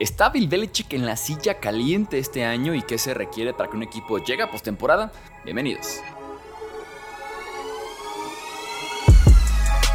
¿Está Bill Belichick en la silla caliente este año y qué se requiere para que un equipo llegue a postemporada? Bienvenidos.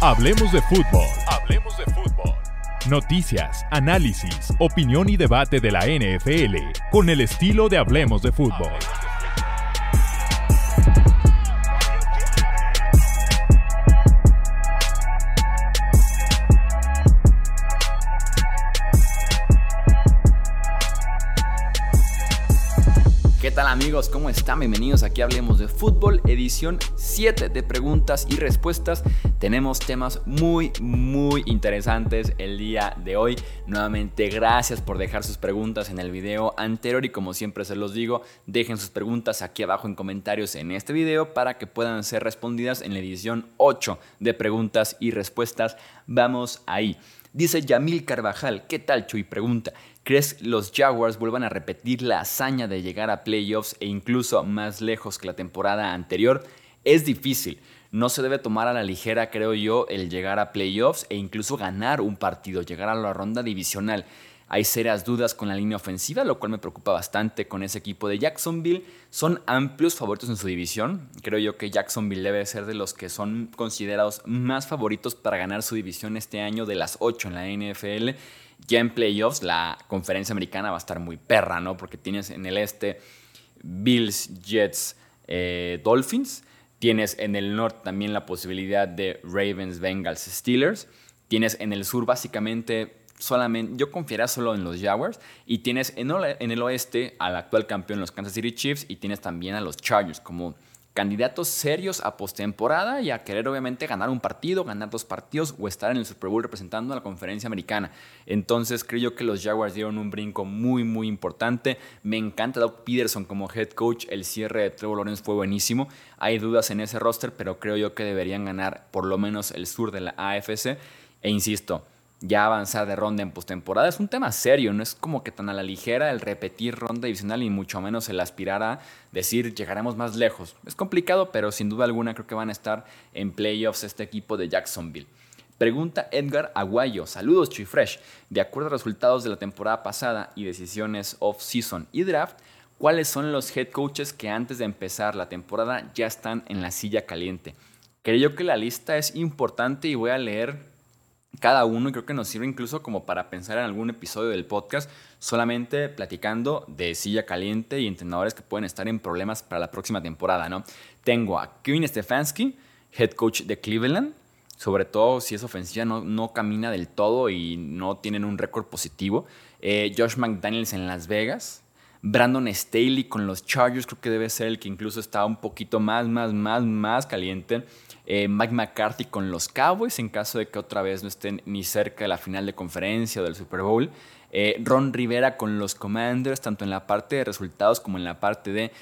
Hablemos de fútbol. Hablemos de fútbol. Noticias, análisis, opinión y debate de la NFL con el estilo de Hablemos de fútbol. Amigos? ¿Cómo están? Bienvenidos aquí Hablemos de Fútbol, edición 7 de preguntas y respuestas. Tenemos temas muy, muy interesantes el día de hoy. Nuevamente, gracias por dejar sus preguntas en el video anterior y como siempre se los digo, dejen sus preguntas aquí abajo en comentarios en este video para que puedan ser respondidas en la edición 8 de preguntas y respuestas. Vamos ahí. Dice Yamil Carvajal, ¿qué tal Chuy? Pregunta, ¿crees los Jaguars vuelvan a repetir la hazaña de llegar a playoffs e incluso más lejos que la temporada anterior? Es difícil, no se debe tomar a la ligera, creo yo, el llegar a playoffs e incluso ganar un partido, llegar a la ronda divisional. Hay serias dudas con la línea ofensiva, lo cual me preocupa bastante con ese equipo de Jacksonville. Son amplios favoritos en su división. Creo yo que Jacksonville debe ser de los que son considerados más favoritos para ganar su división este año de las 8 en la NFL. Ya en playoffs la conferencia americana va a estar muy perra, ¿no? Porque tienes en el este Bills, Jets, eh, Dolphins. Tienes en el norte también la posibilidad de Ravens, Bengals, Steelers. Tienes en el sur básicamente solamente, yo confiaría solo en los Jaguars. Y tienes en, el oeste al actual campeón, los Kansas City Chiefs, y tienes también a los Chargers como candidatos serios a postemporada y a querer obviamente ganar un partido, ganar dos partidos o estar en el Super Bowl representando a la conferencia americana. Entonces creo yo que los Jaguars dieron un brinco muy muy importante. Me encanta Doug Peterson como head coach, el cierre de Trevor Lawrence fue buenísimo. Hay dudas en ese roster, pero creo yo que deberían ganar por lo menos el sur de la AFC. E insisto, ya avanzar de ronda en postemporada es un tema serio, no es como que tan a la ligera el repetir ronda divisional y mucho menos el aspirar a decir llegaremos más lejos. Es complicado, pero sin duda alguna creo que van a estar en playoffs este equipo de Jacksonville. Pregunta Edgar Aguayo. Saludos, Chuy Fresh. De acuerdo a resultados de la temporada pasada y decisiones off-season y draft, ¿cuáles son los head coaches que antes de empezar la temporada ya están en la silla caliente? Creo que la lista es importante y voy a leer cada uno y creo que nos sirve incluso como para pensar en algún episodio del podcast solamente platicando de silla caliente y entrenadores que pueden estar en problemas para la próxima temporada, ¿no? Tengo a Kevin Stefanski, head coach de Cleveland, sobre todo si esa ofensiva no, no camina del todo y no tienen un récord positivo. Eh, Josh McDaniels en Las Vegas, Brandon Staley con los Chargers, creo que debe ser el que incluso está un poquito más, más, más, más caliente. Eh, Mike McCarthy con los Cowboys en caso de que otra vez no estén ni cerca de la final de conferencia o del Super Bowl. Eh, Ron Rivera con los Commanders, tanto en la parte de resultados como en la parte de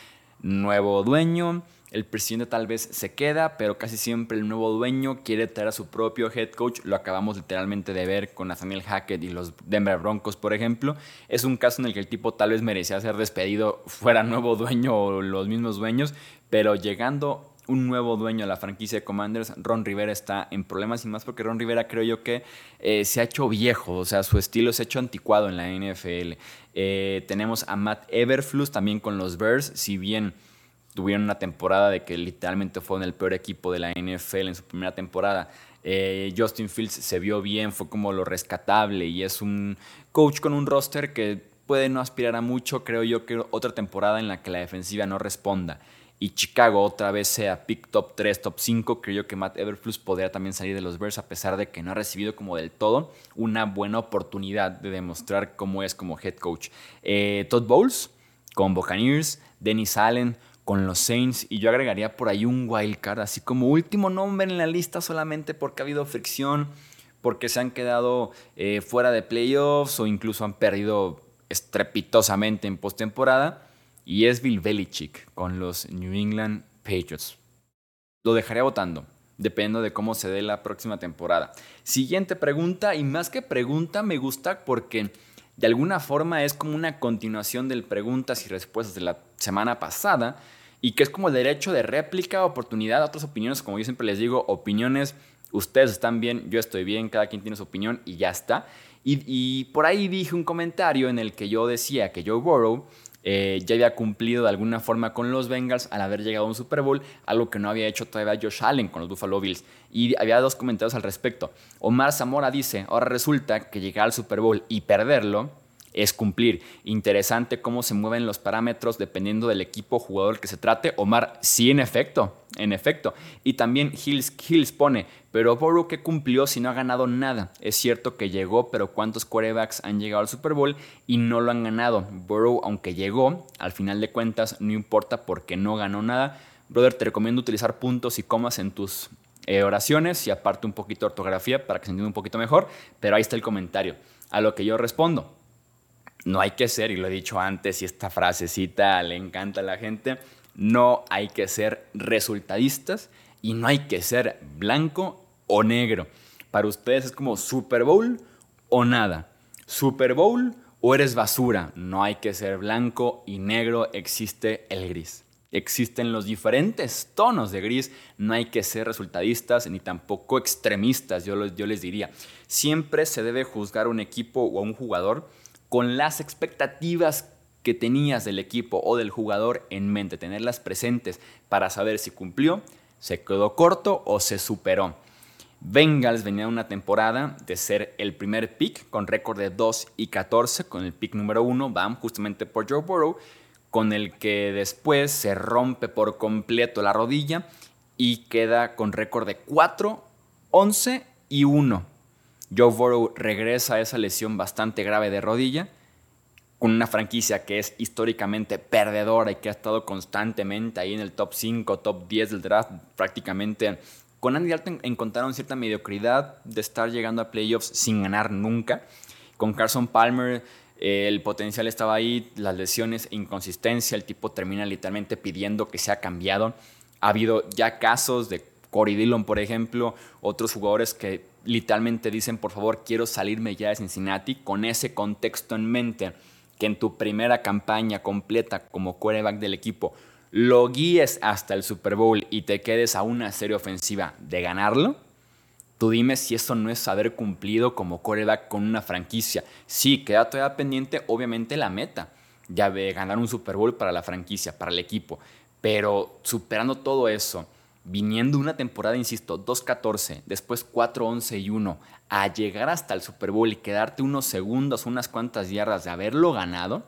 nuevo dueño. El presidente tal vez se queda, pero casi siempre el nuevo dueño quiere traer a su propio head coach. Lo acabamos literalmente de ver con Nathaniel Hackett y los Denver Broncos, por ejemplo. Es un caso en el que el tipo tal vez merecía ser despedido, fuera nuevo dueño o los mismos dueños, pero llegando un nuevo dueño de la franquicia de Commanders, Ron Rivera está en problemas y más porque Ron Rivera creo yo que eh, se ha hecho viejo, o sea, su estilo se ha hecho anticuado en la NFL. Eh, tenemos a Matt Everflus también con los Bears, si bien tuvieron una temporada de que literalmente fue en el peor equipo de la NFL en su primera temporada. Eh, Justin Fields se vio bien, fue como lo rescatable y es un coach con un roster que puede no aspirar a mucho, creo yo que otra temporada en la que la defensiva no responda y Chicago otra vez sea pick top 3, top 5, creo que Matt Everflus podría también salir de los Bears a pesar de que no ha recibido como del todo una buena oportunidad de demostrar cómo es como head coach. Eh, Todd Bowles con Buccaneers, Dennis Allen con los Saints y yo agregaría por ahí un wild card, así como último nombre en la lista solamente porque ha habido fricción, porque se han quedado eh, fuera de playoffs o incluso han perdido estrepitosamente en postemporada y es Bill Belichick con los New England Patriots. Lo dejaré votando, dependiendo de cómo se dé la próxima temporada. Siguiente pregunta, y más que pregunta, me gusta porque de alguna forma es como una continuación del preguntas y respuestas de la semana pasada y que es como el derecho de réplica, oportunidad, otras opiniones, como yo siempre les digo, opiniones Ustedes están bien, yo estoy bien, cada quien tiene su opinión y ya está. Y, por ahí dije un comentario en el que yo decía que Joe Burrow eh, ya había cumplido de alguna forma con los Bengals al haber llegado a un Super Bowl, algo que no había hecho todavía Josh Allen con los Buffalo Bills. Y había dos comentarios al respecto. Omar Zamora dice, ahora resulta que llegar al Super Bowl y perderlo es cumplir. Interesante cómo se mueven los parámetros dependiendo del equipo jugador que se trate. Omar, sí, en efecto, en efecto. Y también Hills, Hills pone, pero Burrow que cumplió si no ha ganado nada. Es cierto que llegó, pero ¿cuántos quarterbacks han llegado al Super Bowl y no lo han ganado? Burrow, aunque llegó, al final de cuentas no importa porque no ganó nada. Brother, te recomiendo utilizar puntos y comas en tus eh, oraciones y aparte un poquito de ortografía para que se entienda un poquito mejor, pero ahí está el comentario. A lo que yo respondo, no hay que ser, y lo he dicho antes, y esta frasecita le encanta a la gente, no hay que ser resultadistas y no hay que ser blanco o negro. Para ustedes es como Super Bowl o nada. Super Bowl o eres basura. No hay que ser blanco y negro, existe el gris. Existen los diferentes tonos de gris, no hay que ser resultadistas ni tampoco extremistas, yo, les diría. Siempre se debe juzgar un equipo o a un jugador con las expectativas que tenías del equipo o del jugador en mente, tenerlas presentes para saber si cumplió, se quedó corto o se superó. Bengals venía una temporada de ser el primer pick con récord de 2 y 14, con el pick número 1, van justamente por Joe Burrow, con el que después se rompe por completo la rodilla y queda con récord de 4, 11 y 1 Joe Burrow regresa a esa lesión bastante grave de rodilla, con una franquicia que es históricamente perdedora y que ha estado constantemente ahí en el top 5, top 10 del draft, prácticamente. Con Andy Dalton encontraron cierta mediocridad de estar llegando a playoffs sin ganar nunca. Con Carson Palmer eh, el potencial estaba ahí, las lesiones, inconsistencia, el tipo termina literalmente pidiendo que sea cambiado. Ha habido ya casos de Corey Dillon, por ejemplo, otros jugadores que literalmente dicen, por favor, quiero salirme ya de Cincinnati, con ese contexto en mente, que en tu primera campaña completa como quarterback del equipo lo guíes hasta el Super Bowl y te quedes a una serie ofensiva de ganarlo, tú dime si eso no es haber cumplido como quarterback con una franquicia. Sí, queda todavía pendiente, obviamente, la meta, ya de ganar un Super Bowl para la franquicia, para el equipo, pero superando todo eso, viniendo una temporada, insisto, 2-14, después 4-11 y 1, a llegar hasta el Super Bowl y quedarte unos segundos, unas cuantas yardas de haberlo ganado,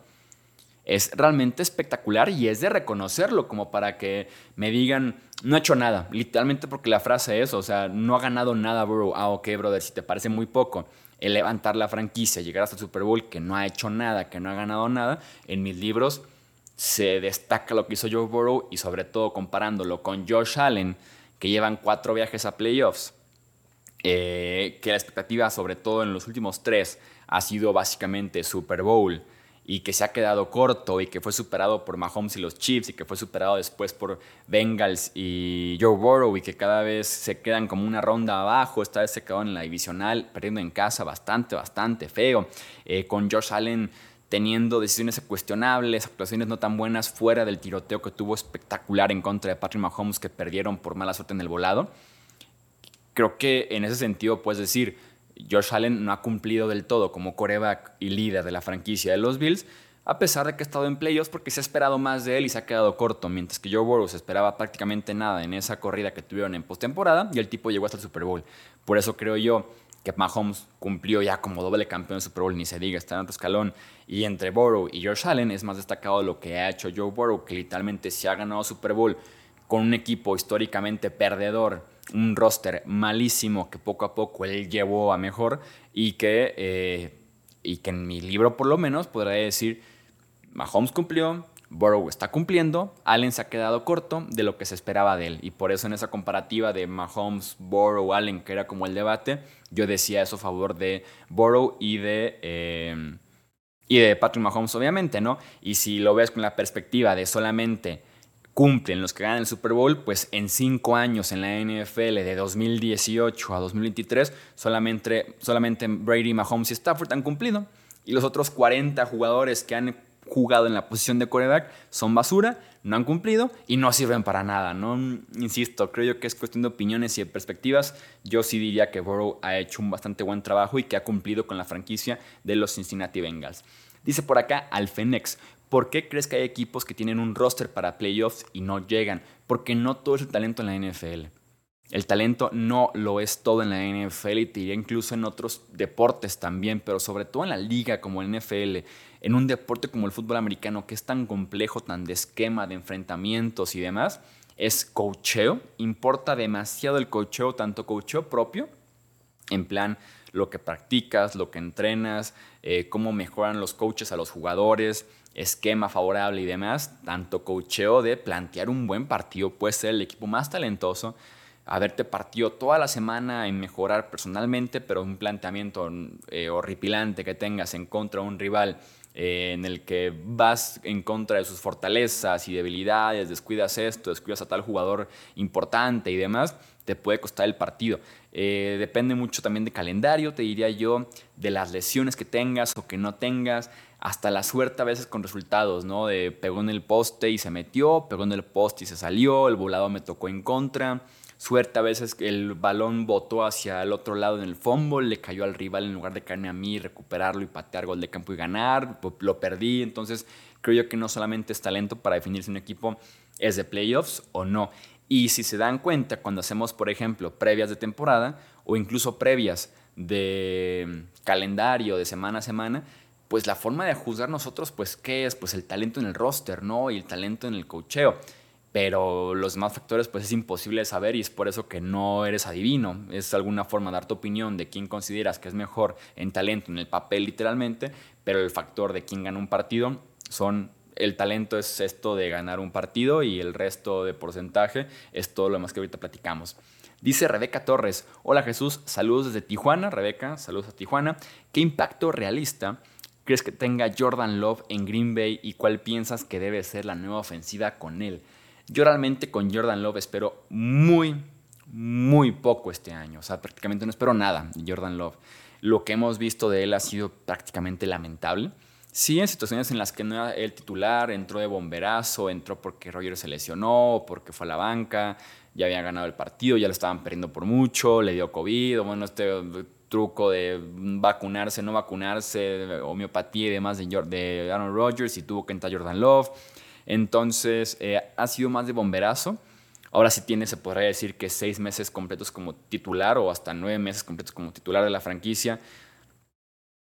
es realmente espectacular y es de reconocerlo, como para que me digan, no ha hecho nada, literalmente porque la frase es, o sea, no ha ganado nada, bro. Ah, ok, brother, si te parece muy poco, el levantar la franquicia, llegar hasta el Super Bowl, que no ha hecho nada, que no ha ganado nada, en mis libros se destaca lo que hizo Joe Burrow y sobre todo comparándolo con Josh Allen, que llevan cuatro viajes a playoffs, eh, que la expectativa sobre todo en los últimos tres ha sido básicamente Super Bowl y que se ha quedado corto y que fue superado por Mahomes y los Chiefs y que fue superado después por Bengals y Joe Burrow y que cada vez se quedan como una ronda abajo, esta vez se quedó en la divisional perdiendo en casa bastante, bastante feo, eh, con Josh Allen teniendo decisiones cuestionables, actuaciones no tan buenas fuera del tiroteo que tuvo espectacular en contra de Patrick Mahomes que perdieron por mala suerte en el volado. Creo que en ese sentido puedes decir, Josh Allen no ha cumplido del todo como coreback y líder de la franquicia de los Bills, a pesar de que ha estado en playoffs porque se ha esperado más de él y se ha quedado corto, mientras que Joe Burrow se esperaba prácticamente nada en esa corrida que tuvieron en postemporada y el tipo llegó hasta el Super Bowl. Por eso creo yo que Mahomes cumplió ya como doble campeón de Super Bowl, ni se diga, está en otro escalón. Y entre Burrow y George Allen es más destacado lo que ha hecho Joe Burrow, que literalmente se ha ganado Super Bowl con un equipo históricamente perdedor, un roster malísimo que poco a poco él llevó a mejor y que, eh, y que en mi libro por lo menos podría decir, Mahomes cumplió, Burrow está cumpliendo, Allen se ha quedado corto de lo que se esperaba de él. Y por eso en esa comparativa de Mahomes, Burrow, Allen, que era como el debate, yo decía eso a favor de Burrow y de, eh, y de Patrick Mahomes, obviamente, ¿no? Y si lo ves con la perspectiva de solamente cumplen los que ganan el Super Bowl, pues en cinco años en la NFL de 2018 a 2023, solamente, solamente Brady, Mahomes y Stafford han cumplido. Y los otros 40 jugadores que han jugado en la posición de coreback son basura, no han cumplido y no sirven para nada, ¿no? Insisto, creo yo que es cuestión de opiniones y de perspectivas. Yo sí diría que Burrow ha hecho un bastante buen trabajo y que ha cumplido con la franquicia de los Cincinnati Bengals. Dice por acá Alfenex, ¿por qué crees que hay equipos que tienen un roster para playoffs y no llegan? Porque no todo es el talento en la NFL. El talento no lo es todo en la NFL y te diría incluso en otros deportes también, pero sobre todo en la liga como el NFL, en un deporte como el fútbol americano que es tan complejo, tan de esquema, de enfrentamientos y demás, es cocheo. Importa demasiado el cocheo, tanto cocheo propio, en plan lo que practicas, lo que entrenas, eh, cómo mejoran los coaches a los jugadores, esquema favorable y demás, tanto cocheo de plantear un buen partido, puede ser el equipo más talentoso, haberte partido toda la semana en mejorar personalmente, pero un planteamiento eh, horripilante que tengas en contra de un rival eh, en el que vas en contra de sus fortalezas y debilidades, descuidas esto, descuidas a tal jugador importante y demás, te puede costar el partido. Eh, depende mucho también de calendario, te diría yo, de las lesiones que tengas o que no tengas, hasta la suerte a veces con resultados, ¿no? De pegó en el poste y se metió, pegó en el poste y se salió, el volado me tocó en contra suerte a veces el balón botó hacia el otro lado en el fumble, le cayó al rival en lugar de caerme a mí, recuperarlo y patear gol de campo y ganar, lo perdí, entonces creo yo que no solamente es talento para definir si un equipo es de playoffs o no. Y si se dan cuenta, cuando hacemos, por ejemplo, previas de temporada o incluso previas de calendario de semana a semana, pues la forma de juzgar nosotros, pues, ¿qué es? Pues el talento en el roster, ¿no? Y el talento en el cocheo pero los demás factores pues es imposible saber y es por eso que no eres adivino. Es alguna forma de dar tu opinión de quién consideras que es mejor en talento, en el papel literalmente, pero el factor de quién gana un partido son el talento es esto de ganar un partido y el resto de porcentaje es todo lo demás que ahorita platicamos. Dice Rebeca Torres, hola Jesús, saludos desde Tijuana, Rebeca, saludos a Tijuana. ¿Qué impacto realista crees que tenga Jordan Love en Green Bay y cuál piensas que debe ser la nueva ofensiva con él? Yo realmente con Jordan Love espero muy, muy poco este año. O sea, prácticamente no espero nada de Jordan Love. Lo que hemos visto de él ha sido prácticamente lamentable. Sí, en situaciones en las que no era el titular, entró de bomberazo, entró porque Roger se lesionó, porque fue a la banca, ya había ganado el partido, ya lo estaban perdiendo por mucho, le dio COVID, bueno, este truco de vacunarse, no vacunarse, homeopatía y demás de, de Aaron Rodgers y tuvo que entrar Jordan Love. Entonces, eh, ha sido más de bomberazo. Ahora sí tiene, se podría decir que seis meses completos como titular o hasta nueve meses completos como titular de la franquicia,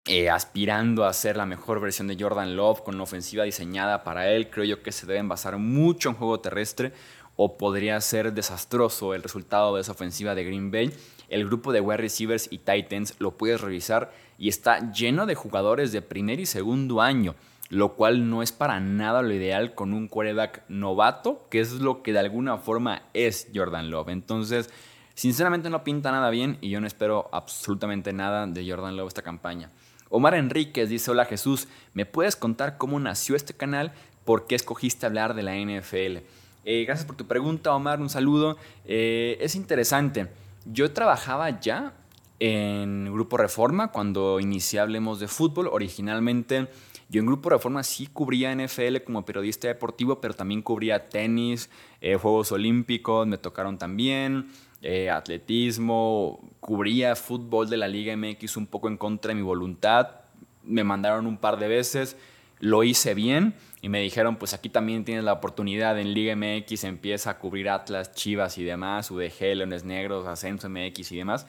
eh, aspirando a ser la mejor versión de Jordan Love con una ofensiva diseñada para él. Creo yo que se deben basar mucho en juego terrestre o podría ser desastroso el resultado de esa ofensiva de Green Bay. El grupo de wide receivers y Titans lo puedes revisar y está lleno de jugadores de primer y segundo año lo cual no es para nada lo ideal con un quarterback novato, que es lo que de alguna forma es Jordan Love. Entonces, sinceramente no pinta nada bien y yo no espero absolutamente nada de Jordan Love esta campaña. Omar Enríquez dice, hola Jesús, ¿me puedes contar cómo nació este canal? ¿Por qué escogiste hablar de la NFL? Eh, gracias por tu pregunta, Omar, un saludo. Eh, es interesante. Yo trabajaba ya en Grupo Reforma cuando inicié Hablemos de Fútbol. Originalmente yo en Grupo Reforma sí cubría NFL como periodista deportivo, pero también cubría tenis, eh, Juegos Olímpicos, me tocaron también, eh, atletismo, cubría fútbol de la Liga MX un poco en contra de mi voluntad, me mandaron un par de veces, lo hice bien y me dijeron, pues aquí también tienes la oportunidad en Liga MX, empieza a cubrir Atlas, Chivas y demás, UDG, Leones Negros, Ascenso MX y demás.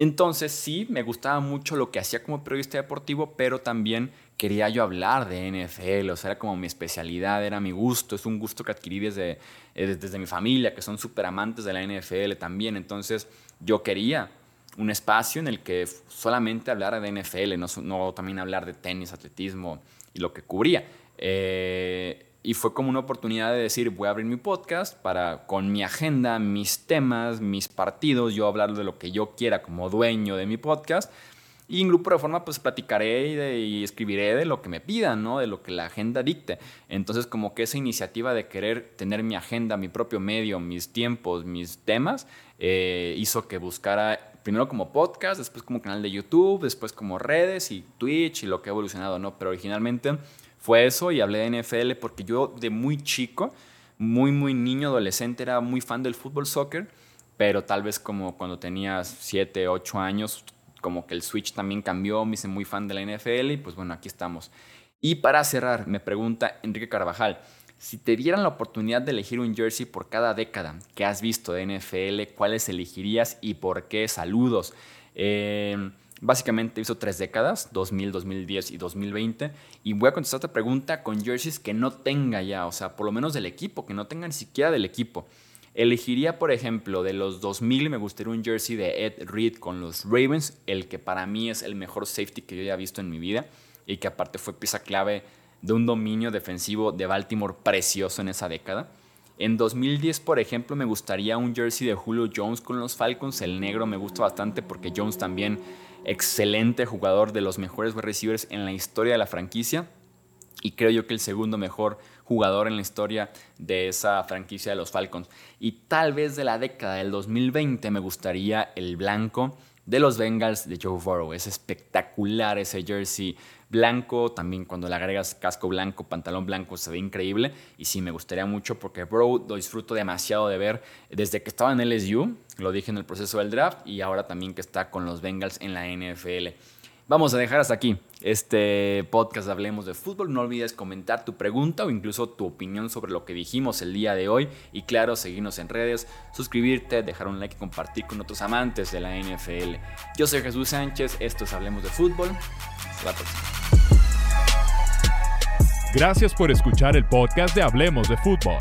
Entonces sí, me gustaba mucho lo que hacía como periodista deportivo, pero también quería yo hablar de NFL, o sea, era como mi especialidad, era mi gusto, es un gusto que adquirí desde, eh, desde mi familia, que son súper amantes de la NFL también, entonces yo quería un espacio en el que solamente hablara de NFL, no, no también hablar de tenis, atletismo y lo que cubría. Eh, y fue como una oportunidad de decir, voy a abrir mi podcast para con mi agenda, mis temas, mis partidos, yo hablar de lo que yo quiera como dueño de mi podcast y en Grupo Reforma pues platicaré y, escribiré de lo que me pidan, ¿no? De lo que la agenda dicte. Entonces como que esa iniciativa de querer tener mi agenda, mi propio medio, mis tiempos, mis temas, eh, hizo que buscara primero como podcast, después como canal de YouTube, después como redes y Twitch y lo que ha evolucionado, ¿no? Pero originalmente fue eso y hablé de NFL porque yo de muy chico, muy, muy niño, adolescente, era muy fan del fútbol soccer, pero tal vez como cuando tenía 7, 8 años, como que el switch también cambió, me hice muy fan de la NFL y pues bueno, aquí estamos. Y para cerrar, me pregunta Enrique Carvajal, si te dieran la oportunidad de elegir un jersey por cada década que has visto de NFL, ¿cuáles elegirías y por qué? Saludos. Eh, básicamente hizo tres décadas, 2000, 2010 y 2020. Y voy a contestar esta pregunta con jerseys que no tenga ya, o sea, por lo menos del equipo, que no tenga ni siquiera del equipo. Elegiría, por ejemplo, de los 2000 me gustaría un jersey de Ed Reed con los Ravens, el que para mí es el mejor safety que yo haya visto en mi vida y que aparte fue pieza clave de un dominio defensivo de Baltimore precioso en esa década. En 2010, por ejemplo, me gustaría un jersey de Julio Jones con los Falcons. El negro me gusta bastante porque Jones también excelente jugador de los mejores receivers en la historia de la franquicia. Y creo yo que el segundo mejor jugador en la historia de esa franquicia de los Falcons. Y tal vez de la década del 2020 me gustaría el blanco de los Bengals de Joe Burrow. Es espectacular ese jersey blanco. También cuando le agregas casco blanco, pantalón blanco, se ve increíble. Y sí, me gustaría mucho porque Burrow lo disfruto demasiado de ver desde que estaba en LSU. Lo dije en el proceso del draft y ahora también que está con los Bengals en la NFL. Vamos a dejar hasta aquí este podcast Hablemos de Fútbol. No olvides comentar tu pregunta o incluso tu opinión sobre lo que dijimos el día de hoy. Y claro, seguirnos en redes, suscribirte, dejar un like y compartir con otros amantes de la NFL. Yo soy Jesús Sánchez, esto es Hablemos de Fútbol. Hasta la próxima. Gracias por escuchar el podcast de Hablemos de Fútbol.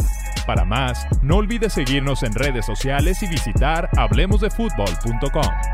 Para más, no olvides seguirnos en redes sociales y visitar hablemosdefutbol.com.